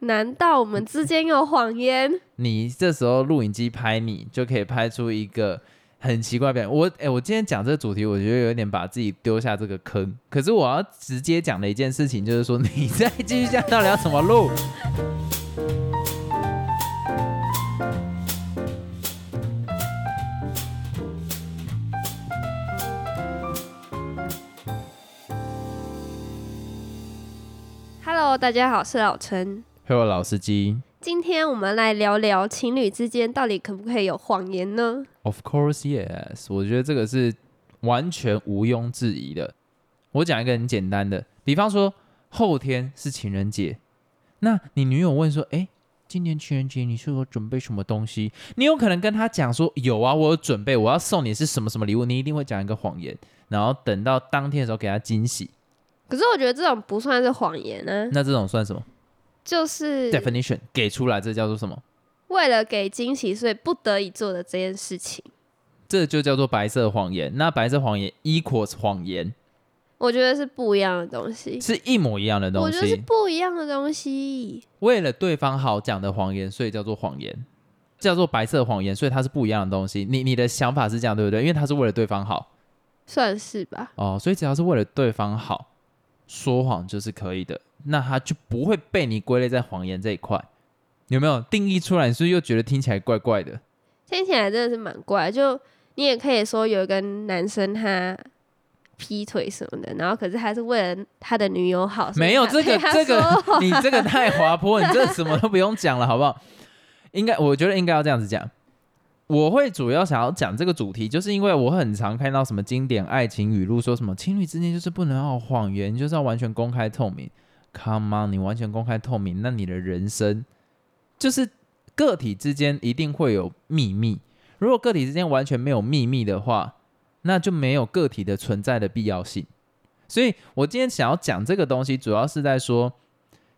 难道我们之间有谎言？你这时候录影机拍你，就可以拍出一个很奇怪的表演。我哎、我今天讲这个主题，我觉得有点把自己丢下这个坑。可是我要直接讲的一件事情，就是说你再继续这样，到底要怎么录？Hello，大家好，我是老陈。陪我老司机今天我们来聊聊情侣之间到底可不可以有谎言呢？，Of course yes，我觉得这个是完全毋庸置疑的。我讲一个很简单的，比方说后天是情人节，那你女友问说，哎、今年情人节你是有准备什么东西？你有可能跟她讲说有啊，我有准备，我要送你是什么什么礼物，你一定会讲一个谎言，然后等到当天的时候给她惊喜。可是我觉得这种不算是谎言啊，那这种算什么就是？definition 给出来，这叫做什么？为了给惊喜，所以不得已做的这件事情。这就叫做白色谎言。那白色谎言 equals 谎言，我觉得是不一样的东西，是一模一样的东西我觉得是。不一样的东西。为了对方好讲的谎言，所以叫做谎言，叫做白色谎言，所以它是不一样的东西。你你的想法是这样对不对？因为它是为了对方好算是吧，哦，所以只要是为了对方好，说谎就是可以的，那他就不会被你归类在谎言这一块。有没有定义出来？你是不是又觉得听起来怪怪的？听起来真的是蛮怪。就你也可以说有一个男生他劈腿什么的，然后可是他是为了他的女友好，没有他这个这个 你这个太滑坡，你这什么都不用讲了，好不好？应该我觉得应该要这样子讲。我会主要想要讲这个主题，就是因为我很常看到什么经典爱情语录，说什么情侣之间就是不能有谎言，就是要完全公开透明。Come on，你完全公开透明，那你的人生就是个体之间一定会有秘密。如果个体之间完全没有秘密的话，那就没有个体的存在的必要性。所以我今天想要讲这个东西，主要是在说，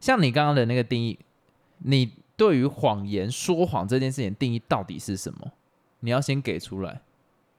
像你刚刚的那个定义，你对于谎言、说谎这件事情定义到底是什么？你要先给出来。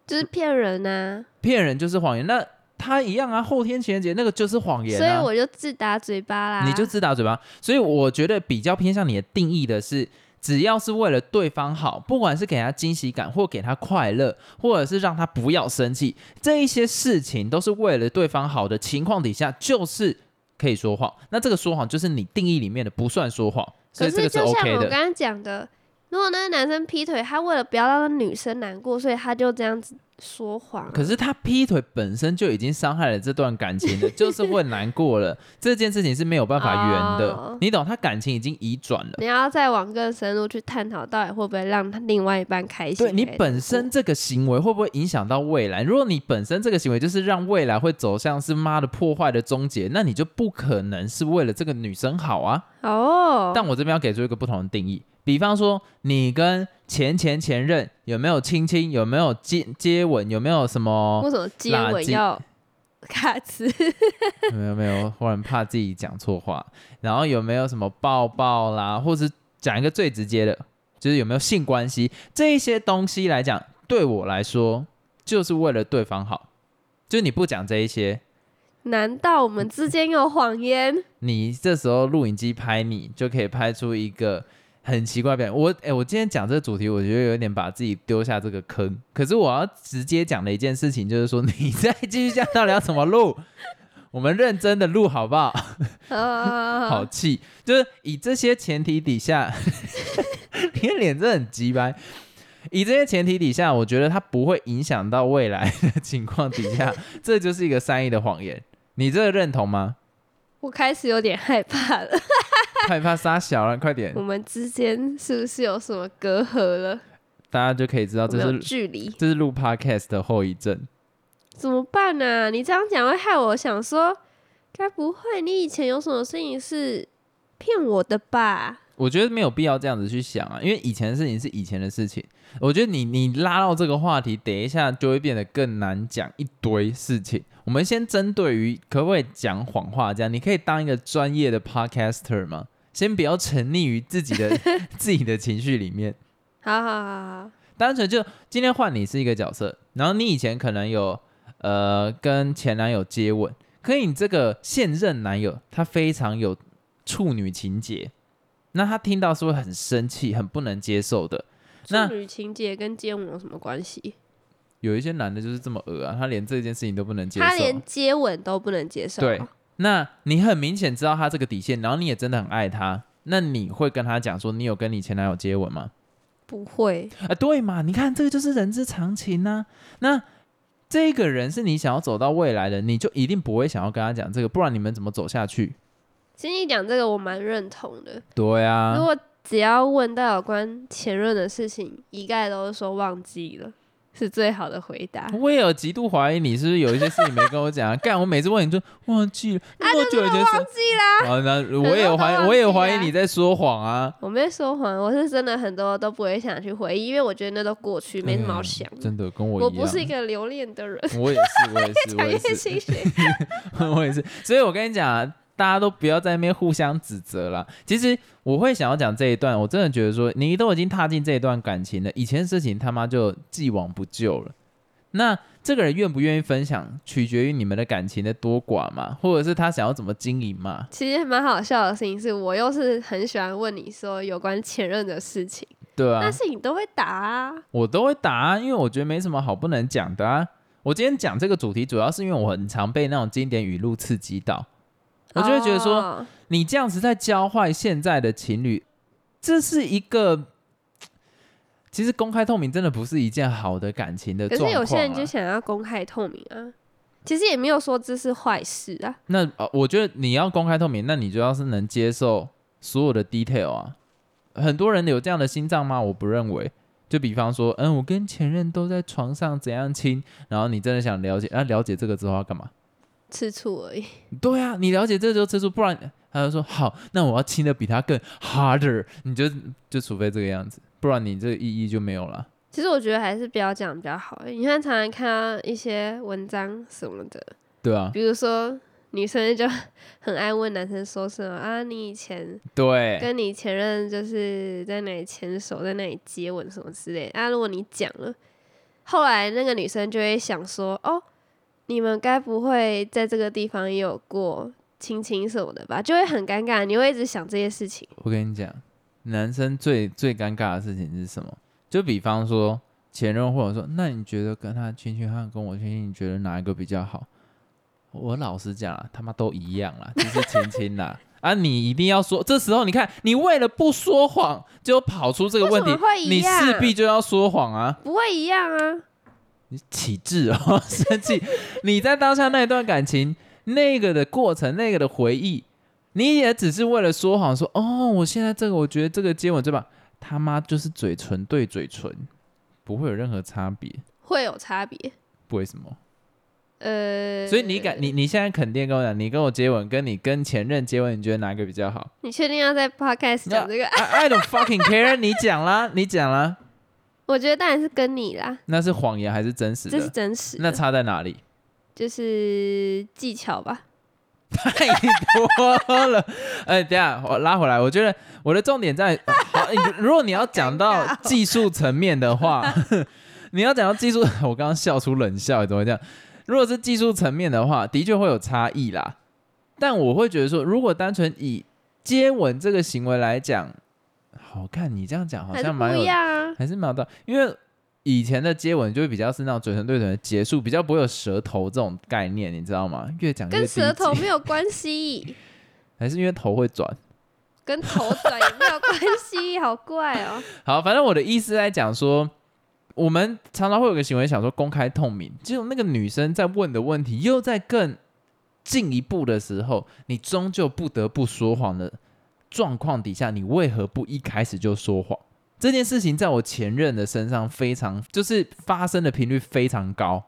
就是骗人呐、骗人就是谎言，那他一样啊，后天情人节那个就是谎言啊，所以我就自打嘴巴啦。你就自打嘴巴。所以我觉得比较偏向你的定义的是，只要是为了对方好，不管是给他惊喜感，或给他快乐，或者是让他不要生气，这一些事情都是为了对方好的情况底下，就是可以说谎。那这个说谎就是你定义里面的不算说谎，所以这个可是就像。我刚刚讲的，如果那个男生劈腿，他为了不要让那女生难过，所以他就这样子说谎啊。可是他劈腿本身就已经伤害了这段感情了，就是会难过了。这件事情是没有办法圆的，哦你懂？他感情已经移转了。你要再往更深入去探讨，到底会不会让他另外一半开心？对你本身这个行为会不会影响到未来？如果你本身这个行为就是让未来会走向是妈的破坏的终结，那你就不可能是为了这个女生好啊。哦，但我这边要给出一个不同的定义，比方说你跟前前前任有没有亲亲，有没有接接吻，有没有什么为？什么接吻要卡词？没有没有，忽然怕自己讲错话。然后有没有什么抱抱啦，或是讲一个最直接的，就是有没有性关系这一些东西来讲，对我来说就是为了对方好。就是你不讲这一些，难道我们之间有谎言？你这时候录影机拍你，就可以拍出一个很奇怪的表演。我哎、我今天讲这个主题，我觉得有点把自己丢下这个坑。可是我要直接讲的一件事情，就是说 你再继续这样，到底要怎么录？我们认真的录好不好？啊，好气，就是以这些前提底下，你的脸真的很鸡掰。以这些前提底下，我觉得它不会影响到未来的情况底下，这就是一个善意的谎言。你这个认同吗？我开始有点害怕了。害怕杀小了，快点我，们之间是不是有什么隔阂了？大家就可以知道这是距离？这是录 podcast 的后遗症。怎么办呢、你这样讲会害我想说，该不会你以前有什么事情是骗我的吧？我觉得没有必要这样子去想啊，因为以前的事情是以前的事情。我觉得你你拉到这个话题，等一下就会变得更难讲一堆事情。我们先针对于可不可以讲谎话这样，你可以当一个专业的 podcaster 吗？先不要沉溺于自己的 自己的情绪里面，好好好好，单纯就今天换你是一个角色，然后你以前可能有呃跟前男友接吻，可以你这个现任男友他非常有处女情节，那他听到是会很生气、很不能接受的。那处女情节跟接吻有什么关系？有一些男的就是这么恶啊，他连这件事情都不能接受。他连接吻都不能接受。对，那你很明显知道他这个底线，然后你也真的很爱他，那你会跟他讲说，你有跟你前男友接吻吗？不会啊，对嘛？你看这个就是人之常情呐、那这个人是你想要走到未来的，你就一定不会想要跟他讲这个，不然你们怎么走下去？其实你讲这个我蛮认同的。对啊如，果只要问到有关前任的事情，一概都是说忘记了，是最好的回答。我也有极度怀疑你是不是有一些事情没跟我讲啊？干，我每次问你就忘记了，那么久以前事。忘记啦，好，那 我也怀我也怀疑你在说谎啊。我没说谎，我是真的很多都不会想去回忆，因为我觉得那都过去，没什么好想真的跟我一样。我不是一个留恋的人，我也是，我也是，我也是。我也是，所以我跟你讲啊，大家都不要在那边互相指责了。其实我会想要讲这一段，我真的觉得说，你都已经踏进这一段感情了，以前的事情他妈就既往不咎了。那这个人愿不愿意分享，取决于你们的感情的多寡嘛，或者是他想要怎么经营嘛。其实蛮好笑的事情是，我又是很喜欢问你说有关前任的事情，对啊但，是你都会答啊。我都会答啊，因为我觉得没什么好不能讲的啊。我今天讲这个主题，主要是因为我很常被那种经典语录刺激到，我就会觉得说，哦你这样子在教坏现在的情侣，这是一个，其实公开透明真的不是一件好的感情的可。是有些人就想要公开透明啊，其实也没有说这是坏事啊。那呃，我觉得你要公开透明，那你就要是能接受所有的 detail 啊。很多人有这样的心脏吗？我不认为。就比方说，嗯，我跟前任都在床上怎样亲，然后你真的想了解，那、了解这个之后要干嘛？吃醋而已，对啊，你了解这就吃醋，不然他就说好，那我要亲的比他更 harder，你就就除非这个样子，不然你这个意义就没有了。其实我觉得还是不要讲比较好。你看，常常看到一些文章什么的，对啊，比如说女生就很爱问男生说什么啊，你以前对，跟你前任就是在那里牵手，在那里接吻什么之类的啊。如果你讲了，后来那个女生就会想说，哦，你们该不会在这个地方也有过亲亲什么的吧？就会很尴尬，你会一直想这些事情。我跟你讲，男生最最尴尬的事情是什么？就比方说前任或者说，那你觉得跟他亲亲和跟我亲亲，你觉得哪一个比较好？我老实讲啊，他妈都一样啦，就是亲亲啦。啊，你一定要说，这时候你看，你为了不说谎，就跑出这个问题你势必就要说谎啊。不会一样啊，你启智哦，生气。你在当下那一段感情，那个的过程，那个的回忆，你也只是为了说谎，说哦，我现在这个，我觉得这个接吻对吧？他妈就是嘴唇对嘴唇，不会有任何差别。会有差别。为什么？呃，所以你敢，你你现在肯定跟我讲，你跟我接吻，跟你跟前任接吻，你觉得哪个比较好你确定要在 podcast 讲这个？？I I don't fucking care，你讲啦，你讲啦，我觉得当然是跟你啦，那是谎言还是真实这是的？真实的，那差在哪里？就是技巧吧。太多了。哎，等一下我拉回来，我觉得我的重点在，如果你要讲到技术层面的话，你要讲到技术，我刚刚笑出冷笑，怎么会这样？如果是技术层面的话，的确会有差异啦。但我会觉得说，如果单纯以接吻这个行为来讲，好看你这样讲好像蛮有。还是蛮有道理，因为以前的接吻就会比较是那种嘴唇对嘴唇的结束，比较不会有舌头这种概念，你知道吗？越讲越跟舌头没有关系，还是因为头会转。跟头转也没有关系，好怪哦。好，反正我的意思在讲说，我们常常会有个行为，想说公开透明，只有那个女生在问的问题又在更进一步的时候，你终究不得不说谎的状况底下，你为何不一开始就说谎？这件事情在我前任的身上非常，就是发生的频率非常高。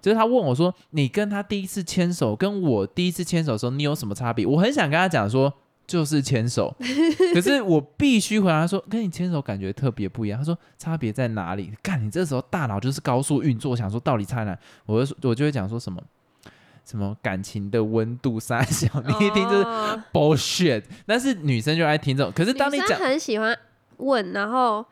就是他问我说：“你跟他第一次牵手，跟我第一次牵手的时候，你有什么差别？”我很想跟他讲说，就是牵手，可是我必须回答说，跟你牵手感觉特别不一样。他说差别在哪里？干，你这时候大脑就是高速运作，想说到底差哪？我就我就会讲说什么什么感情的温度三小，你一听就是哦 bullshit。但是女生就爱听这种，可是当你讲很喜欢问，然后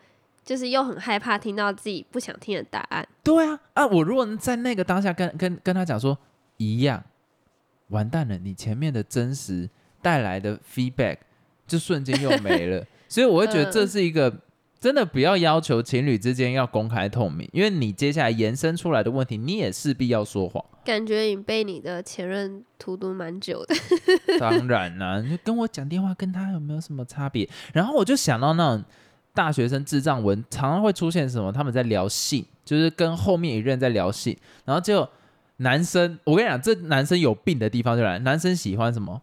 就是又很害怕听到自己不想听的答案。对啊啊，我如果在那个当下跟跟跟他讲说一样，完蛋了，你前面的真实带来的 feedback 就瞬间又没了。所以我会觉得这嗯是一个真的不要要求情侣之间要公开透明，因为你接下来延伸出来的问题，你也势必要说谎。感觉你被你的前任荼毒蛮久的。当然啦、你就跟我讲电话，跟他有没有什么差别？然后我就想到那种大学生智障文，常常会出现什么？他们在聊性，就是跟后面一任在聊性，然后就男生，我跟你讲，这男生有病的地方就来，男生喜欢什么？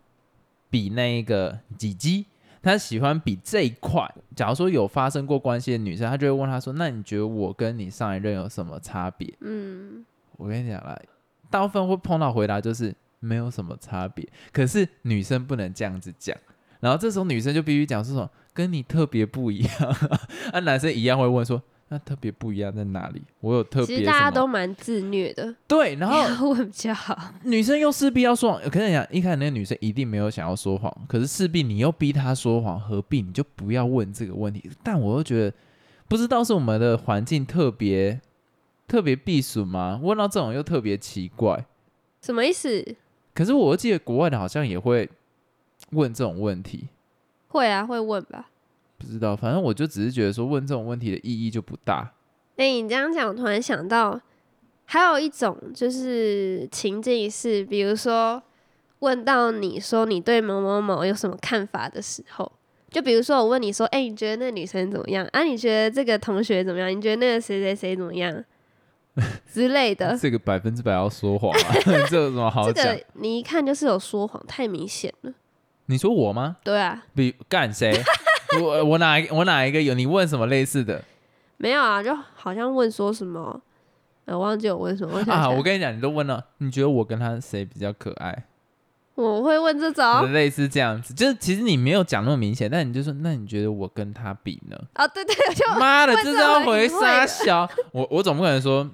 比那个几鸡，他喜欢比这一块。假如说有发生过关系的女生，他就会问他说：“那你觉得我跟你上一任有什么差别？”嗯，我跟你讲啦，大部分会碰到回答就是没有什么差别，可是女生不能这样子讲，然后这时候女生就必须讲说什么跟你特别不一样，啊，男生一样会问说那特别不一样在哪里？我有特别其实大家？都蛮自虐的，对，然后 问比较好。女生又势必要说谎，可是你讲一开始那个女生一定没有想要说谎，可是势必你又逼她说谎，何必你就不要问这个问题？但我又觉得不知道是我们的环境特别特别避暑吗？问到这种又特别奇怪。什么意思？可是我记得国外的好像也会问这种问题，会啊，会问吧。不知道，反正我就只是觉得说问这种问题的意义就不大。哎、你这样讲，我突然想到，还有一种就是情境是，比如说问到你说你对某某某有什么看法的时候，就比如说我问你说，哎、你觉得那个女生怎么样？啊，你觉得这个同学怎么样？你觉得那个谁谁谁怎么样？之类的。这个百分之百要说谎啊，这有什么好讲？这个你一看就是有说谎，太明显了。你说我吗？对啊，比干谁？我我哪一我哪一个有？你问什么类似的没有啊，就好像问说什么，呃，我忘记我问什么。我想啊？想我跟你讲，你都问了，你觉得我跟他谁比较可爱？我会问这种类似这样子，就是其实你没有讲那么明显，但你就说，那你觉得我跟他比呢？啊，对对，我就妈的，这这是要种回撒隐晦的小，我我总不可能说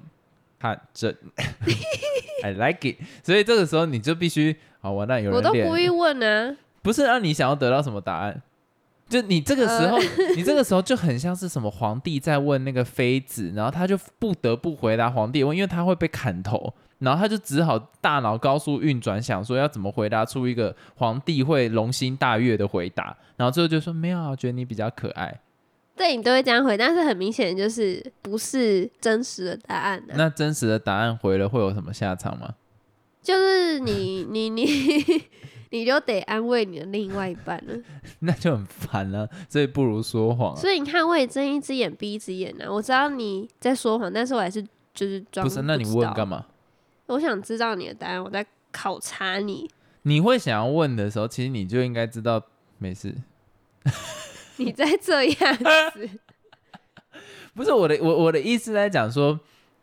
他真，I like it，所以这个时候你就必须好，完蛋，有人我都故意问啊。不是让你想要得到什么答案，就你这个时候，你这个时候就很像是什么皇帝在问那个妃子，然后他就不得不回答皇帝问，因为他会被砍头，然后他就只好大脑高速运转，想说要怎么回答出一个皇帝会龙心大悦的回答，然后最后就说没有啊，我觉得你比较可爱。对你都会这样回，但是很明显就是不是真实的答案啊。那真实的答案回了会有什么下场吗？就是你你你你就得安慰你的另外一半了。那就很烦了、所以不如说谎、啊。所以你看，我也睁一只眼闭一只眼啊。我知道你在说谎，但是我还是就是装不是，那你问干嘛？嘛？我想知道你的答案，我在考察你。你会想要问的时候，其实你就应该知道，没事。你在这样子，不是我的，我我的意思在讲说，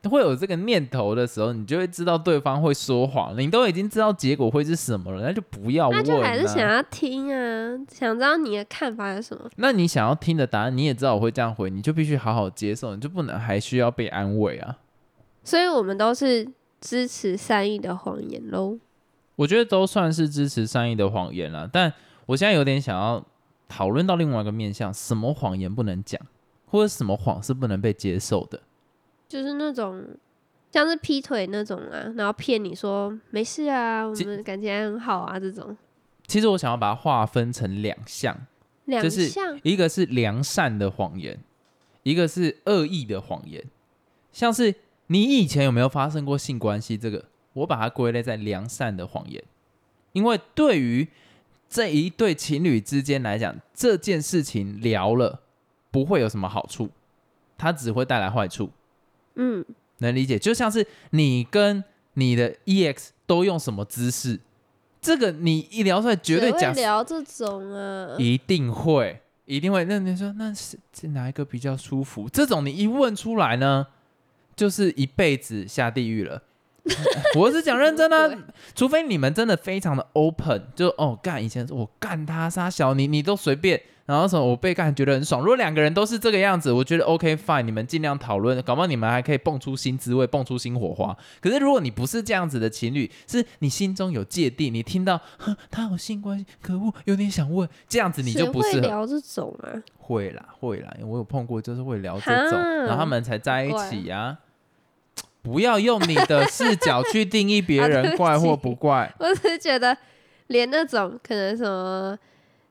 会有这个念头的时候，你就会知道对方会说谎了。你都已经知道结果会是什么了，那就不要问、啊。那就还是想要听啊，想知道你的看法是什么。那你想要听的答案，你也知道我会这样回，你就必须好好接受，你就不能还需要被安慰啊。所以我们都是支持善意的谎言喽。我觉得都算是支持善意的谎言了，但我现在有点想要讨论到另外一个面向，什么谎言不能讲，或者什么谎是不能被接受的。就是那种像是劈腿那种啊，然后骗你说没事啊，我们感情还很好啊，这种其实我想要把它划分成两项，两就是项一个是良善的谎言，一个是恶意的谎言。像是你以前有没有发生过性关系？这个我把它归类在良善的谎言，因为对于这一对情侣之间来讲，这件事情聊了不会有什么好处，它只会带来坏处。嗯，能理解，就像是你跟你的 EX 都用什么姿势，这个你一聊出来绝对讲聊这种啊，一定会，一定会。那你说那是是哪一个比较舒服？这种你一问出来呢，就是一辈子下地狱了。我是讲认真的、啊，除非你们真的非常的 open，就哦干，以前我干他杀小你，你都随便，然后什么我被干觉得很爽。如果两个人都是这个样子，我觉得 OK fine，你们尽量讨论，搞不好你们还可以蹦出新滋味，蹦出新火花。可是如果你不是这样子的情侣，是你心中有芥蒂，你听到哼他有性关系，可恶，有点想问，这样子你就不适合。会聊这种啊？会啦，会啦，我有碰过，就是会聊这种，然后他们才在一起呀、不要用你的视角去定义别人怪或不怪。我只是觉得，连那种可能什么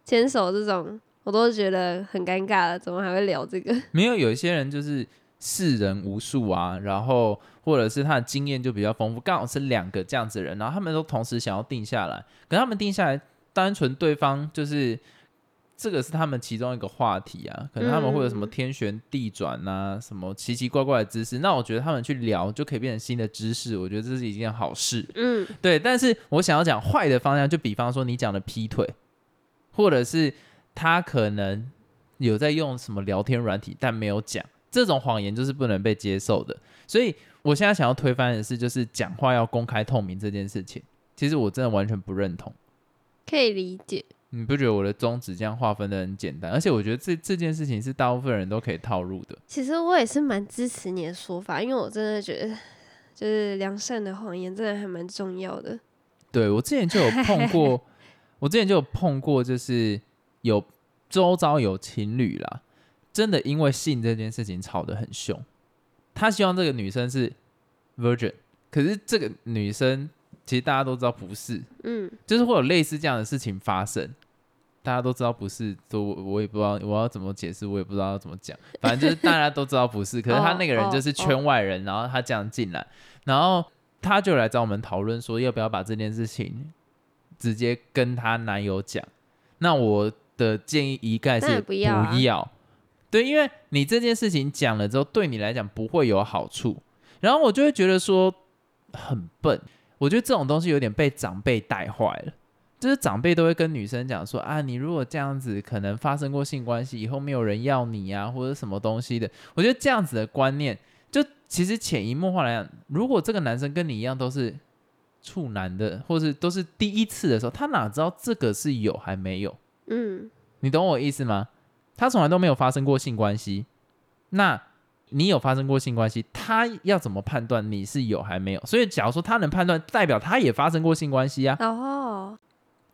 牵手这种，我都觉得很尴尬了，怎么还会聊这个？没有，有一些人就是世人无数啊，然后或者是他的经验就比较丰富，刚好是两个这样子的人，然后他们都同时想要定下来，可他们定下来，单纯对方就是这个是他们其中一个话题啊，可能他们会有什么嗯天旋地转呐、什么奇奇怪怪的知识，那我觉得他们去聊就可以变成新的知识，我觉得这是一件好事。嗯，对，但是我想要讲坏的方向，就比方说你讲的劈腿，或者是他可能有在用什么聊天软体，但没有讲，这种谎言就是不能被接受的。所以我现在想要推翻的是，就是讲话要公开透明这件事情，其实我真的完全不认同。可以理解。你不觉得我的宗旨这样划分的很简单？而且我觉得这这件事情是大部分人都可以套入的。其实我也是蛮支持你的说法，因为我真的觉得，就是良善的谎言真的还蛮重要的。对我之前就有碰过，我之前就有碰过，就是有周遭有情侣啦，真的因为性这件事情吵得很凶。他希望这个女生是 virgin，可是这个女生其实大家都知道不是，嗯，就是会有类似这样的事情发生。大家都知道不是，都我我也不知道我要怎么解释，我也不知道要怎么讲。反正就是大家都知道不是，可是他那个人就是圈外人，然后他这样进来，然后他就来找我们讨论说要不要把这件事情直接跟她男友讲。那我的建议一概是不要啊不要对，因为你这件事情讲了之后，对你来讲不会有好处。然后我就会觉得说很笨，我觉得这种东西有点被长辈带坏了。就是长辈都会跟女生讲说啊，你如果这样子，可能发生过性关系，以后没有人要你啊，或者什么东西的。我觉得这样子的观念，就其实潜移默化来讲，如果这个男生跟你一样都是处男的，或是都是第一次的时候，他哪知道这个是有还没有？嗯，你懂我意思吗？他从来都没有发生过性关系，那你有发生过性关系，他要怎么判断你是有还没有？所以假如说他能判断，代表他也发生过性关系啊。哦，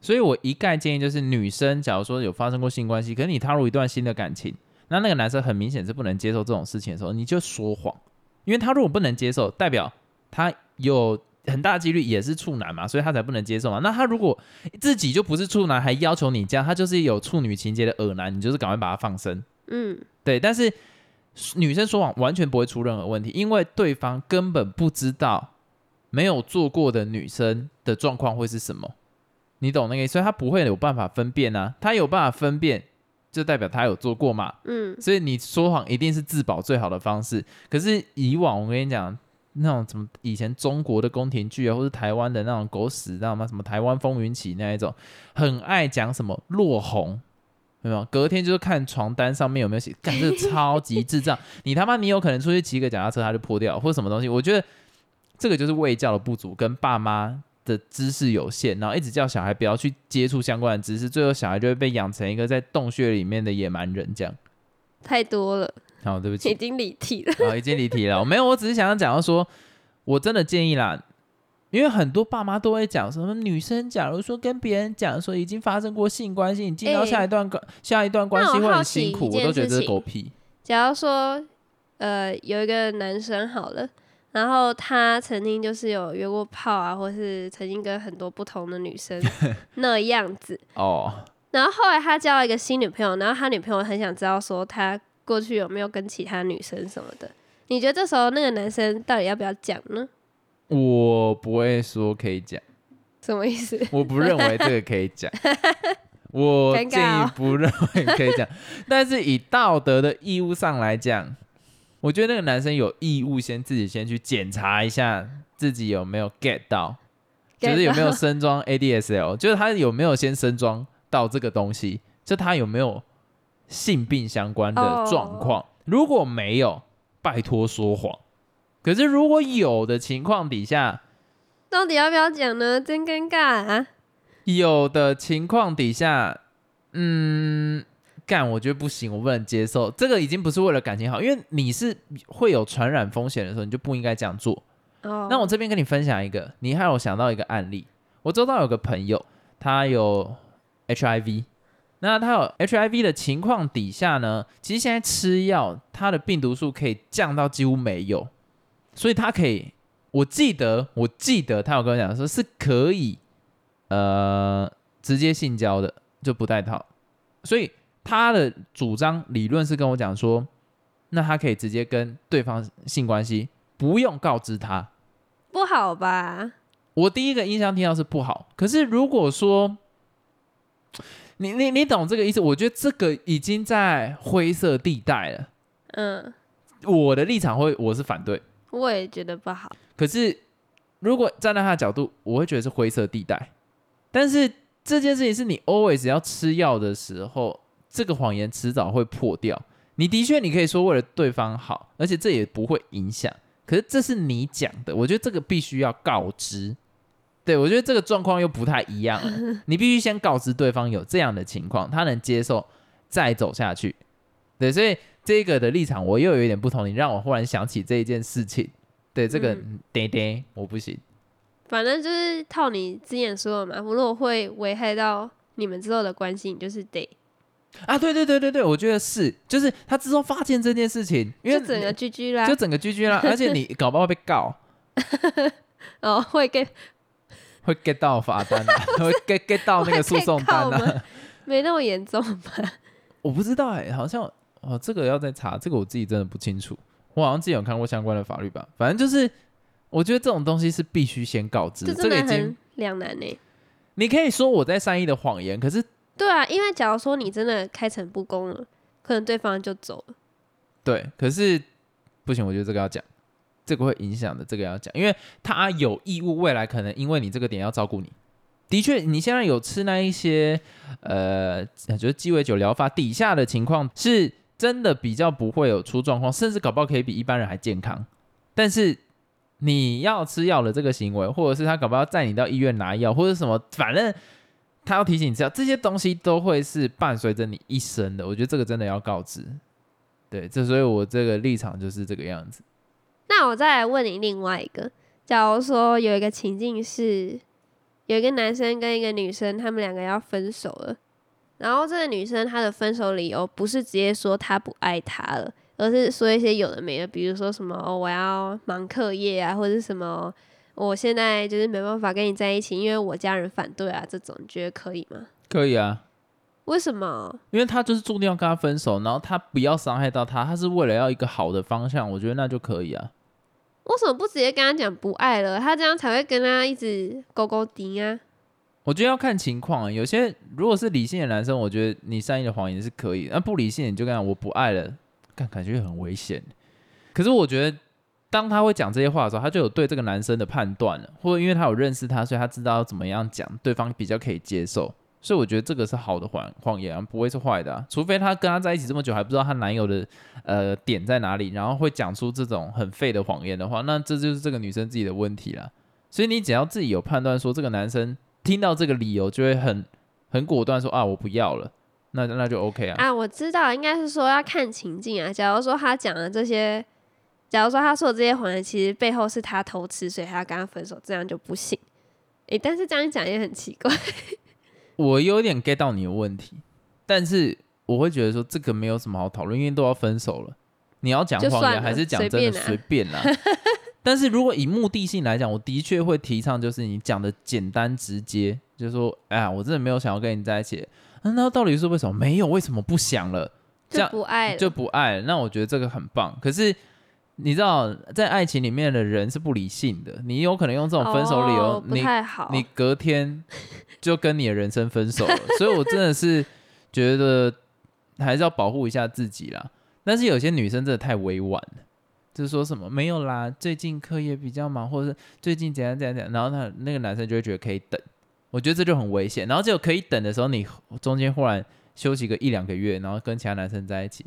所以我一概建议就是，女生假如说有发生过性关系，可是你踏入一段新的感情，那那个男生很明显是不能接受这种事情的时候，你就说谎，因为他如果不能接受，代表他有很大几率也是处男嘛，所以他才不能接受嘛。那他如果自己就不是处男，还要求你这样，他就是有处女情节的恶男，你就是赶快把他放生。嗯，对，但是女生说谎完全不会出任何问题，因为对方根本不知道没有做过的女生的状况会是什么，你懂那个意思？所以他不会有办法分辨啊，他有办法分辨，就代表他有做过嘛。嗯，所以你说谎一定是自保最好的方式。可是以往我跟你讲，那种什么以前中国的宫廷剧啊，或是台湾的那种狗屎，知道吗？什么台湾风云起那一种，很爱讲什么落红。有没有？隔天就是看床单上面有没有写，干这个超级智障！你他妈你有可能出去骑个脚踏车，它就破掉，或者什么东西？我觉得这个就是卫教的不足，跟爸妈的知识有限，然后一直叫小孩不要去接触相关的知识，最后小孩就会被养成一个在洞穴里面的野蛮人这样。太多了，好，对不起已，经离题了。好，已经离题了。没有，我只是想要讲到说，我真的建议啦，因为很多爸妈都会讲什么女生，假如说跟别人讲说已经发生过性关系，你进到哎下一段关、下一段关系会很辛苦，一件我都觉得这是狗屁。假如说，呃，有一个男生好了，然后他曾经就是有约过炮啊，或是曾经跟很多不同的女生 那样子，哦，然后后来他交了一个新女朋友，然后他女朋友很想知道说他过去有没有跟其他女生什么的。你觉得这时候那个男生到底要不要讲呢？我不会说可以讲，什么意思？我不认为这个可以讲。我尴尬建议哦不认为可以讲，但是以道德的义务上来讲，我觉得那个男生有义务先自己先去检查一下自己有没有 get 到，就是有没有到升装 ADSL，就是他有没有先升装到这个东西，就他有没有性病相关的哦状况。如果没有，拜托说谎。可是如果有的情况底下，到底要不要讲呢？真尴尬啊！有的情况底下，嗯，干，我觉得不行，我不能接受。这个已经不是为了感情好，因为你是会有传染风险的时候，你就不应该这样做。哦，那我这边跟你分享一个，你还有想到一个案例，我周遭有个朋友，他有 HIV，那他有 HIV 的情况底下呢，其实现在吃药，他的病毒数可以降到几乎没有，所以他可以，我记得我记得他有跟我讲说是可以，呃，直接性交的，就不带套，所以他的主张理论是跟我讲说，那他可以直接跟对方性关系，不用告知他。不好吧？我第一个印象听到是不好，可是如果说你你你懂这个意思，我觉得这个已经在灰色地带了。嗯，我的立场会我是反对，我也觉得不好。可是如果站在他的角度，我会觉得是灰色地带。但是这件事情是你 always 要吃药的时候，这个谎言迟早会破掉。你的确你可以说为了对方好，而且这也不会影响。可是这是你讲的，我觉得这个必须要告知。对我觉得这个状况又不太一样了，你必须先告知对方有这样的情况，他能接受再走下去。对，所以这个的立场我又有一点不同，你让我忽然想起这一件事情。对，这个爹爹我不行。反正就是套你之前说的嘛，如果会危害到你们之后的关系，你就是得啊，对对对对对，我觉得是，就是他之后发现这件事情，因为就整个居居啦，就整个居居啦，而且你搞不好被告，哦，会给 会 get 到罚单的，会 get get 到那个诉讼单的，没那么严重吧？我不知道哎，好像哦，这个要再查，这个我自己真的不清楚，我好像自己有看过相关的法律吧，反正就是。我觉得这种东西是必须先告知，这个已经两难呢。你可以说我在善意的谎言，可是对啊，因为假如说你真的开诚布公了，可能对方就走了。对，可是不行，我觉得这个要讲，这个会影响的，这个要讲，因为他有义务未来可能因为你这个点要照顾你。的确，你现在有吃那一些呃，就是鸡尾酒疗法底下的情况，是真的比较不会有出状况，甚至搞不好可以比一般人还健康，但是。你要吃药的这个行为，或者是他搞不好载你到医院拿药，或者什么，反正他要提醒你吃药，这些东西都会是伴随着你一生的。我觉得这个真的要告知。对，这所以我这个立场就是这个样子。那我再来问你另外一个，假如说有一个情境是，有一个男生跟一个女生，他们两个要分手了，然后这个女生她的分手理由不是直接说她不爱他了。而是说一些有的没的，比如说什么哦，我要忙课业啊，或者是什么，我现在就是没办法跟你在一起，因为我家人反对啊，这种你觉得可以吗？可以啊。为什么？因为他就是注定要跟他分手，然后他不要伤害到他，他是为了要一个好的方向，我觉得那就可以啊。为什么不直接跟他讲不爱了？他这样才会跟他一直勾勾滴啊。我觉得要看情况，有些如果是理性的男生，我觉得你善意的谎言是可以；那不理性，你就跟我不爱了。感感觉很危险，可是我觉得，当他会讲这些话的时候，他就有对这个男生的判断了，或者因为他有认识他，所以他知道要怎么样讲，对方比较可以接受。所以我觉得这个是好的谎谎言，不会是坏的。除非他跟他在一起这么久还不知道她男友的呃点在哪里，然后会讲出这种很废的谎言的话，那这就是这个女生自己的问题了。所以你只要自己有判断，说这个男生听到这个理由就会很很果断说啊，我不要了。那那就 OK 啊！啊，我知道，应该是说要看情境啊。假如说他讲的这些，假如说他说的这些谎言，其实背后是他偷吃，所以他要跟他分手，这样就不行。诶，但是这样讲也很奇怪。我有点 get 到你的问题，但是我会觉得说这个没有什么好讨论，因为都要分手了，你要讲谎言还是讲真的随便啦。但是如果以目的性来讲，我的确会提倡就是你讲的简单直接，就是说，哎呀，我真的没有想要跟你在一起。那到底是为什么？没有，为什么不想了？这样不爱就不爱。那我觉得这个很棒。可是你知道，在爱情里面的人是不理性的。你有可能用这种分手理由，不太好。你隔天就跟你的人生分手了。所以我真的是觉得还是要保护一下自己啦。但是有些女生真的太委婉了，就是说什么没有啦，最近课业比较忙，或者是最近怎样怎样怎样，然后他那个男生就会觉得可以等。我觉得这就很危险，然后只有可以等的时候，你中间忽然休息个一两个月，然后跟其他男生在一起，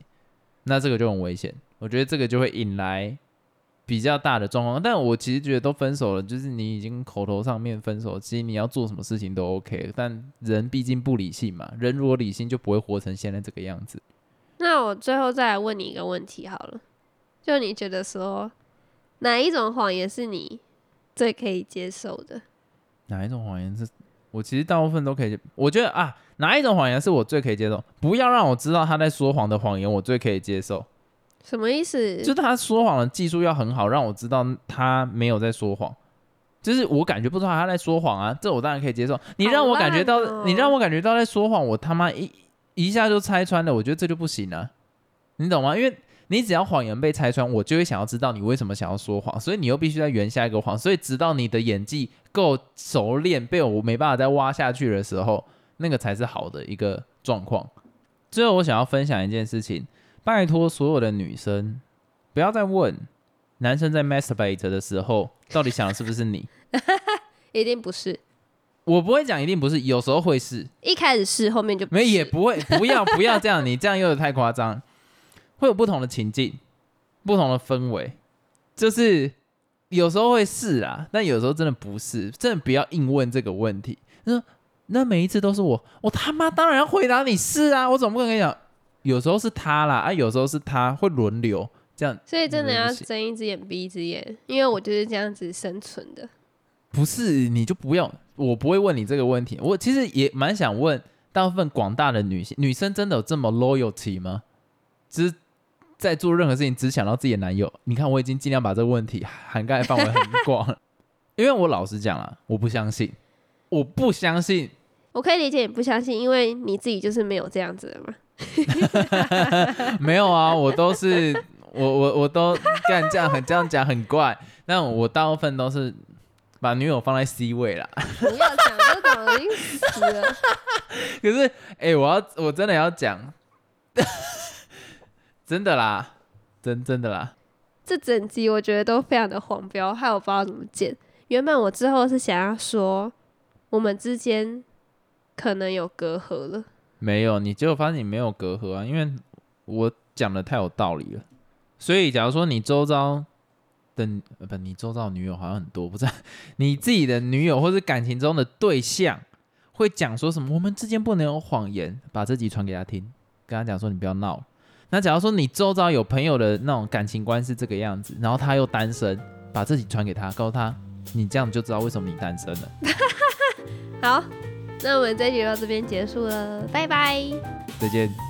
那这个就很危险。我觉得这个就会引来比较大的状况。但我其实觉得都分手了，就是你已经口头上面分手，其实你要做什么事情都 OK。但人毕竟不理性嘛，人如果理性就不会活成现在这个样子。那我最后再来问你一个问题好了，就你觉得说哪一种谎言是你最可以接受的？哪一种谎言是？我其实大部分都可以，我觉得啊，哪一种谎言是我最可以接受？不要让我知道他在说谎的谎言，我最可以接受。什么意思？就是他说谎的技术要很好，让我知道他没有在说谎。就是我感觉不出来他在说谎啊，这我当然可以接受。你让我感觉到，你让我感觉到在说谎，我他妈一一下就拆穿了，我觉得这就不行啊，你懂吗？因为你只要谎言被拆穿，我就会想要知道你为什么想要说谎，所以你又必须再圆下一个谎，所以直到你的演技够熟练，被我没办法再挖下去的时候，那个才是好的一个状况。最后，我想要分享一件事情，拜托所有的女生不要再问男生在 masturbate 的时候到底想的是不是你，一定不是，我不会讲一定不是，有时候会是，一开始是，后面就不没也不会，不要不要这样，你这样又太夸张。会有不同的情境，不同的氛围，就是有时候会是啊，但有时候真的不是，真的不要硬问这个问题。那那每一次都是我，我他妈当然要回答你是啊，我怎么不能跟你讲？有时候是他啦，啊，有时候是他会轮流这样，所以真的要睁一只眼闭一只眼，因为我就是这样子生存的。不是你就不要，我不会问你这个问题。我其实也蛮想问，大部分广大的女性女生真的有这么 loyalty 吗？只是在做任何事情只想到自己的男友？你看我已经尽量把这个问题涵盖范围很广了，因为我老实讲啊，我不相信，我不相信，我可以理解你不相信，因为你自己就是没有这样子的嘛。没有啊，我都是 我我我都干这样很这样讲很怪，但我大部分都是把女友放在 C 位啦。不要讲这种，已经死了。可是，哎、我要我真的要讲，真的啦，真真的啦，这整集我觉得都非常的黄标，害我不知道怎么剪。原本我之后是想要说，我们之间可能有隔阂了。没有，你结果发现你没有隔阂啊，因为我讲的太有道理了。所以，假如说你周遭的呃不，你周遭的女友好像很多，不是 你自己的女友或是感情中的对象会讲说什么？我们之间不能有谎言，把这集传给他听，跟他讲说你不要闹了。那假如说你周遭有朋友的那种感情观是这个样子，然后他又单身，把自己传给他，告诉他你这样就知道为什么你单身了。好，那我们这集就到这边结束了，拜拜。再见。